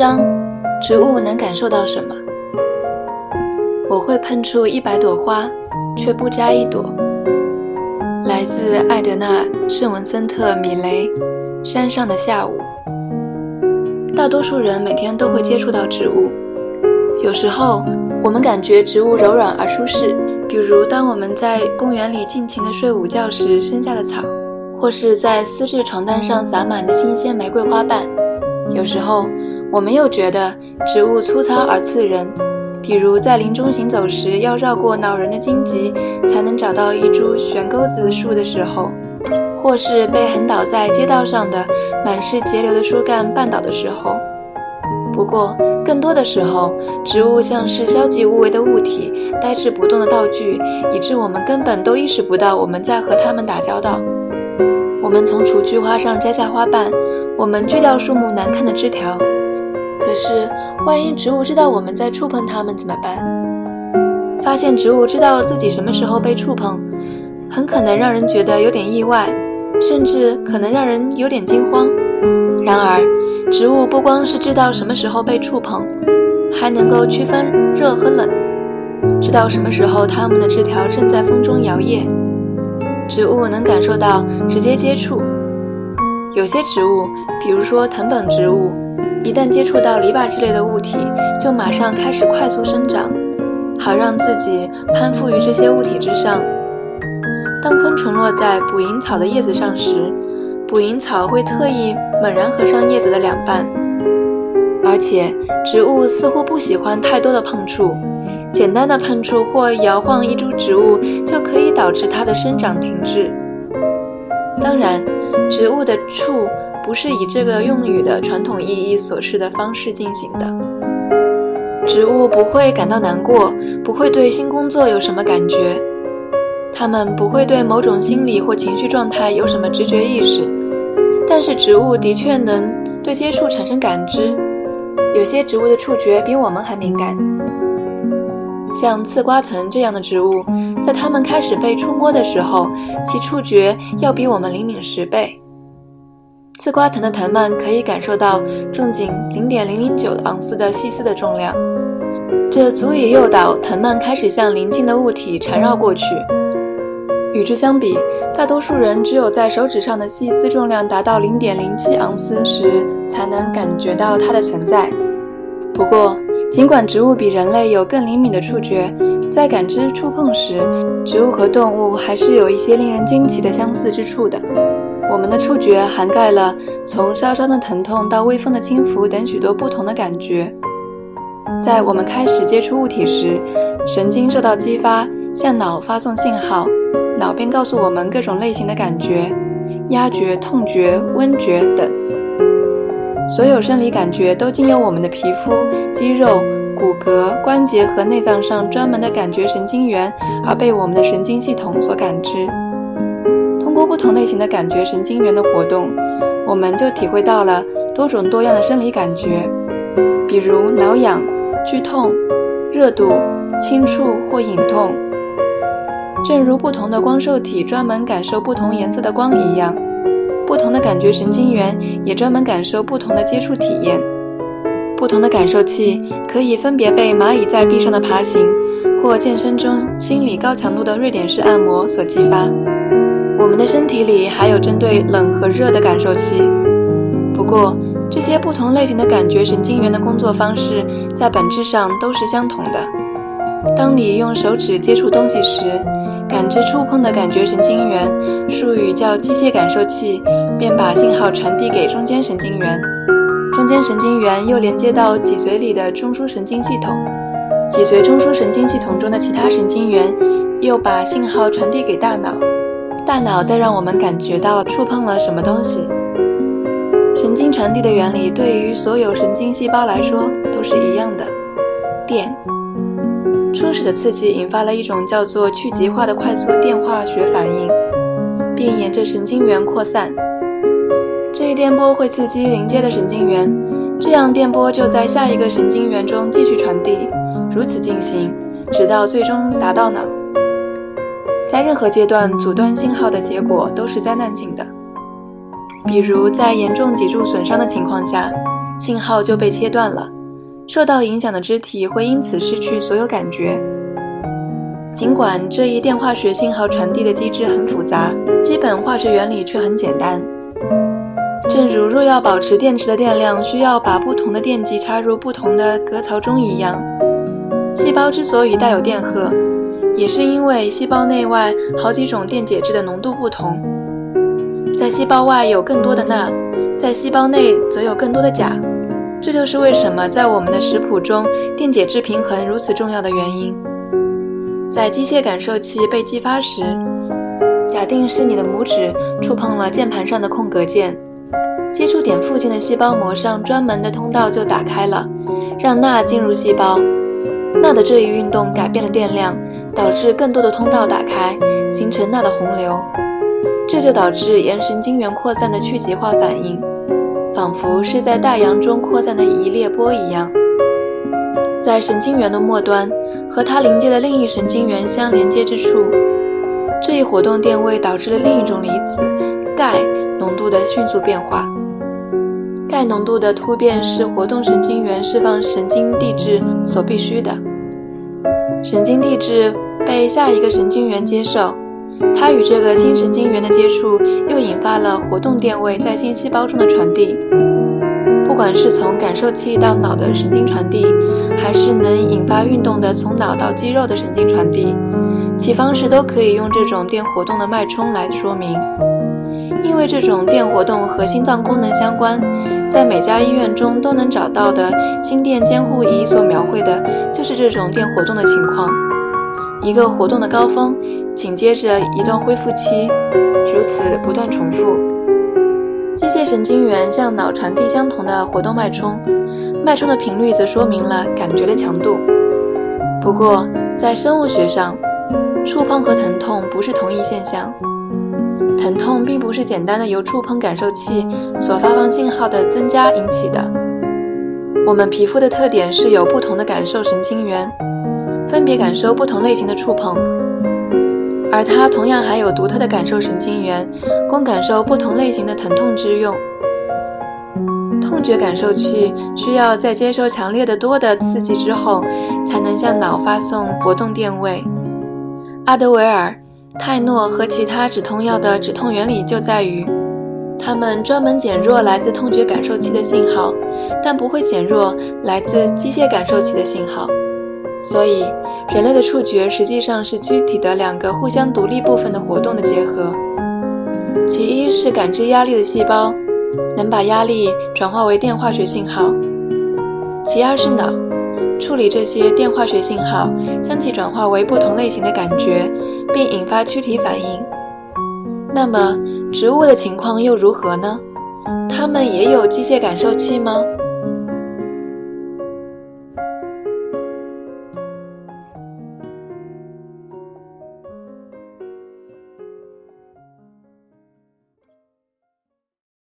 章：植物能感受到什么？我会喷出一百朵花，却不摘一朵。来自艾德纳·圣文森特·米雷，《山上的下午》。大多数人每天都会接触到植物，有时候我们感觉植物柔软而舒适，比如当我们在公园里尽情的睡午觉时生下的草，或是在丝质床单上洒满的新鲜玫瑰花瓣。有时候我们又觉得植物粗糙而刺人，比如在林中行走时要绕过恼人的荆棘才能找到一株悬钩子树的时候。或是被横倒在街道上的满是节流的树干绊倒的时候，不过更多的时候，植物像是消极无为的物体，呆滞不动的道具，以致我们根本都意识不到我们在和它们打交道。我们从雏菊花上摘下花瓣，我们锯掉树木难看的枝条。可是，万一植物知道我们在触碰它们怎么办？发现植物知道自己什么时候被触碰，很可能让人觉得有点意外。甚至可能让人有点惊慌。然而，植物不光是知道什么时候被触碰，还能够区分热和冷，知道什么时候它们的枝条正在风中摇曳。植物能感受到直接接触。有些植物，比如说藤本植物，一旦接触到篱笆之类的物体，就马上开始快速生长，好让自己攀附于这些物体之上。当昆虫落在捕蝇草的叶子上时，捕蝇草会特意猛然合上叶子的两半。而且，植物似乎不喜欢太多的碰触，简单的碰触或摇晃一株植物就可以导致它的生长停滞。当然，植物的触不是以这个用语的传统意义所示的方式进行的。植物不会感到难过，不会对新工作有什么感觉。它们不会对某种心理或情绪状态有什么直觉意识，但是植物的确能对接触产生感知。有些植物的触觉比我们还敏感，像刺瓜藤这样的植物，在它们开始被触摸的时候，其触觉要比我们灵敏十倍。刺瓜藤的藤蔓可以感受到重仅零点零零九盎司的细丝的重量，这足以诱导藤蔓开始向邻近的物体缠绕过去。与之相比，大多数人只有在手指上的细丝重量达到零点零七盎司时，才能感觉到它的存在。不过，尽管植物比人类有更灵敏的触觉，在感知触碰时，植物和动物还是有一些令人惊奇的相似之处的。我们的触觉涵盖了从烧伤的疼痛到微风的轻拂等许多不同的感觉。在我们开始接触物体时，神经受到激发，向脑发送信号。脑便告诉我们各种类型的感觉，压觉、痛觉、温觉等。所有生理感觉都经由我们的皮肤、肌肉、骨骼、关节和内脏上专门的感觉神经元，而被我们的神经系统所感知。通过不同类型的感觉神经元的活动，我们就体会到了多种多样的生理感觉，比如挠痒、剧痛、热度、轻触或隐痛。正如不同的光受体专门感受不同颜色的光一样，不同的感觉神经元也专门感受不同的接触体验。不同的感受器可以分别被蚂蚁在壁上的爬行，或健身中心理高强度的瑞典式按摩所激发。我们的身体里还有针对冷和热的感受器。不过，这些不同类型的感觉神经元的工作方式在本质上都是相同的。当你用手指接触东西时，感知触碰的感觉神经元，术语叫机械感受器，便把信号传递给中间神经元。中间神经元又连接到脊髓里的中枢神经系统，脊髓中枢神经系统中的其他神经元又把信号传递给大脑，大脑在让我们感觉到触碰了什么东西。神经传递的原理对于所有神经细胞来说都是一样的，电。初始的刺激引发了一种叫做去极化的快速电化学反应，并沿着神经元扩散。这一电波会刺激邻接的神经元，这样电波就在下一个神经元中继续传递，如此进行，直到最终达到脑。在任何阶段，阻断信号的结果都是灾难性的。比如在严重脊柱损伤的情况下，信号就被切断了，受到影响的肢体会因此失去所有感觉。尽管这一电化学信号传递的机制很复杂，基本化学原理却很简单。正如若要保持电池的电量，需要把不同的电极插入不同的隔槽中一样，细胞之所以带有电荷，也是因为细胞内外好几种电解质的浓度不同。在细胞外有更多的钠，在细胞内则有更多的钾。这就是为什么在我们的食谱中，电解质平衡如此重要的原因。在机械感受器被激发时，假定是你的拇指触碰了键盘上的空格键。接触点附近的细胞膜上专门的通道就打开了，让钠进入细胞。钠的这一运动改变了电量，导致更多的通道打开，形成钠的洪流。这就导致沿神经元扩散的去极化反应，仿佛是在大洋中扩散的一列波一样。在神经元的末端和它临接的另一神经元相连接之处，这一活动电位导致了另一种离子钙浓度的迅速变化。钙浓度的突变是活动神经元释放神经递质所必须的。神经递质被下一个神经元接受，它与这个新神经元的接触又引发了活动电位在新细胞中的传递。不管是从感受器到脑的神经传递，还是能引发运动的从脑到肌肉的神经传递，其方式都可以用这种电活动的脉冲来说明。因为这种电活动和心脏功能相关。在每家医院中都能找到的心电监护仪所描绘的，就是这种电活动的情况。一个活动的高峰，紧接着一段恢复期，如此不断重复。机械神经元向脑传递相同的活动脉冲，脉冲的频率则说明了感觉的强度。不过，在生物学上，触碰和疼痛不是同一现象。疼痛并不是简单的由触碰感受器所发放信号的增加引起的。我们皮肤的特点是有不同的感受神经元，分别感受不同类型的触碰，而它同样还有独特的感受神经元，供感受不同类型的疼痛之用。痛觉感受器需要在接受强烈的多的刺激之后，才能向脑发送活动电位。阿德维尔。泰诺和其他止痛药的止痛原理就在于，它们专门减弱来自痛觉感受器的信号，但不会减弱来自机械感受器的信号。所以，人类的触觉实际上是躯体的两个互相独立部分的活动的结合。其一是感知压力的细胞，能把压力转化为电化学信号；其二是脑。处理这些电化学信号，将其转化为不同类型的感觉，并引发躯体反应。那么，植物的情况又如何呢？它们也有机械感受器吗？